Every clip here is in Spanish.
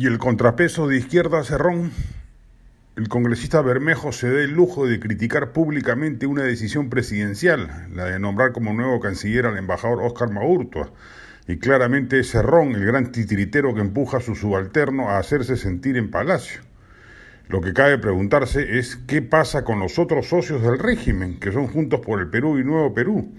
Y el contrapeso de izquierda Cerrón, el congresista Bermejo se da el lujo de criticar públicamente una decisión presidencial, la de nombrar como nuevo canciller al embajador Óscar Maurtua, y claramente es Cerrón el gran titiritero que empuja a su subalterno a hacerse sentir en palacio. Lo que cabe preguntarse es qué pasa con los otros socios del régimen, que son Juntos por el Perú y Nuevo Perú.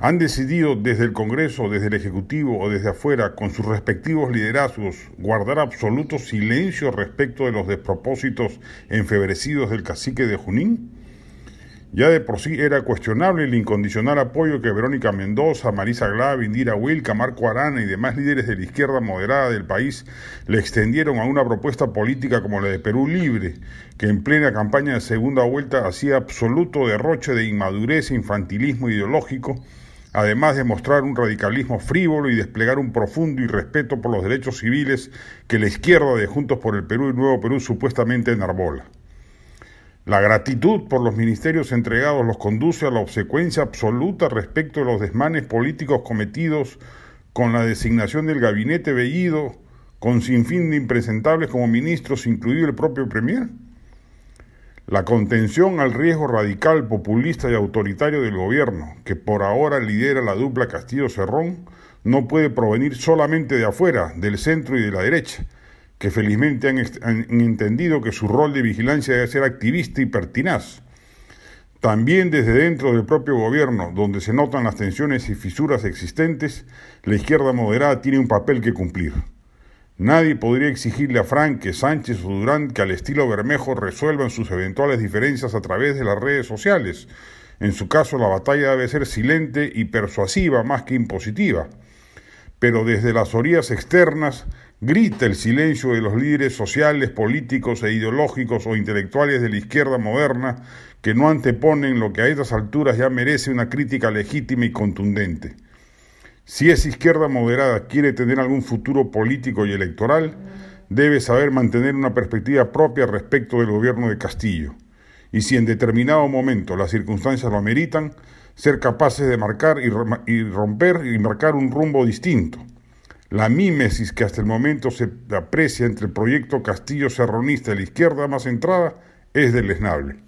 Han decidido desde el Congreso, desde el Ejecutivo o desde afuera, con sus respectivos liderazgos, guardar absoluto silencio respecto de los despropósitos enfebrecidos del cacique de Junín. Ya de por sí era cuestionable el incondicional apoyo que Verónica Mendoza, Marisa Glav, Indira Wilca, Marco Arana y demás líderes de la izquierda moderada del país le extendieron a una propuesta política como la de Perú Libre, que en plena campaña de segunda vuelta hacía absoluto derroche de inmadurez e infantilismo ideológico, además de mostrar un radicalismo frívolo y desplegar un profundo irrespeto por los derechos civiles que la izquierda de Juntos por el Perú y Nuevo Perú supuestamente enarbola. La gratitud por los ministerios entregados los conduce a la obsecuencia absoluta respecto de los desmanes políticos cometidos con la designación del gabinete Bellido, con sinfín de impresentables como ministros, incluido el propio Premier. La contención al riesgo radical, populista y autoritario del gobierno, que por ahora lidera la dupla Castillo-Cerrón, no puede provenir solamente de afuera, del centro y de la derecha, que felizmente han, entendido que su rol de vigilancia debe ser activista y pertinaz. También desde dentro del propio gobierno, donde se notan las tensiones y fisuras existentes, la izquierda moderada tiene un papel que cumplir. Nadie podría exigirle a Franque, Sánchez o Durán que al estilo Bermejo resuelvan sus eventuales diferencias a través de las redes sociales. En su caso, la batalla debe ser silente y persuasiva más que impositiva. Pero desde las orillas externas, Grita el silencio de los líderes sociales, políticos e ideológicos o intelectuales de la izquierda moderna que no anteponen lo que a estas alturas ya merece una crítica legítima y contundente. Si esa izquierda moderada quiere tener algún futuro político y electoral, debe saber mantener una perspectiva propia respecto del gobierno de Castillo. Y si en determinado momento las circunstancias lo ameritan, ser capaces de marcar y romper y marcar un rumbo distinto la mímesis que hasta el momento se aprecia entre el proyecto Castillo Serronista y la izquierda más centrada es deleznable.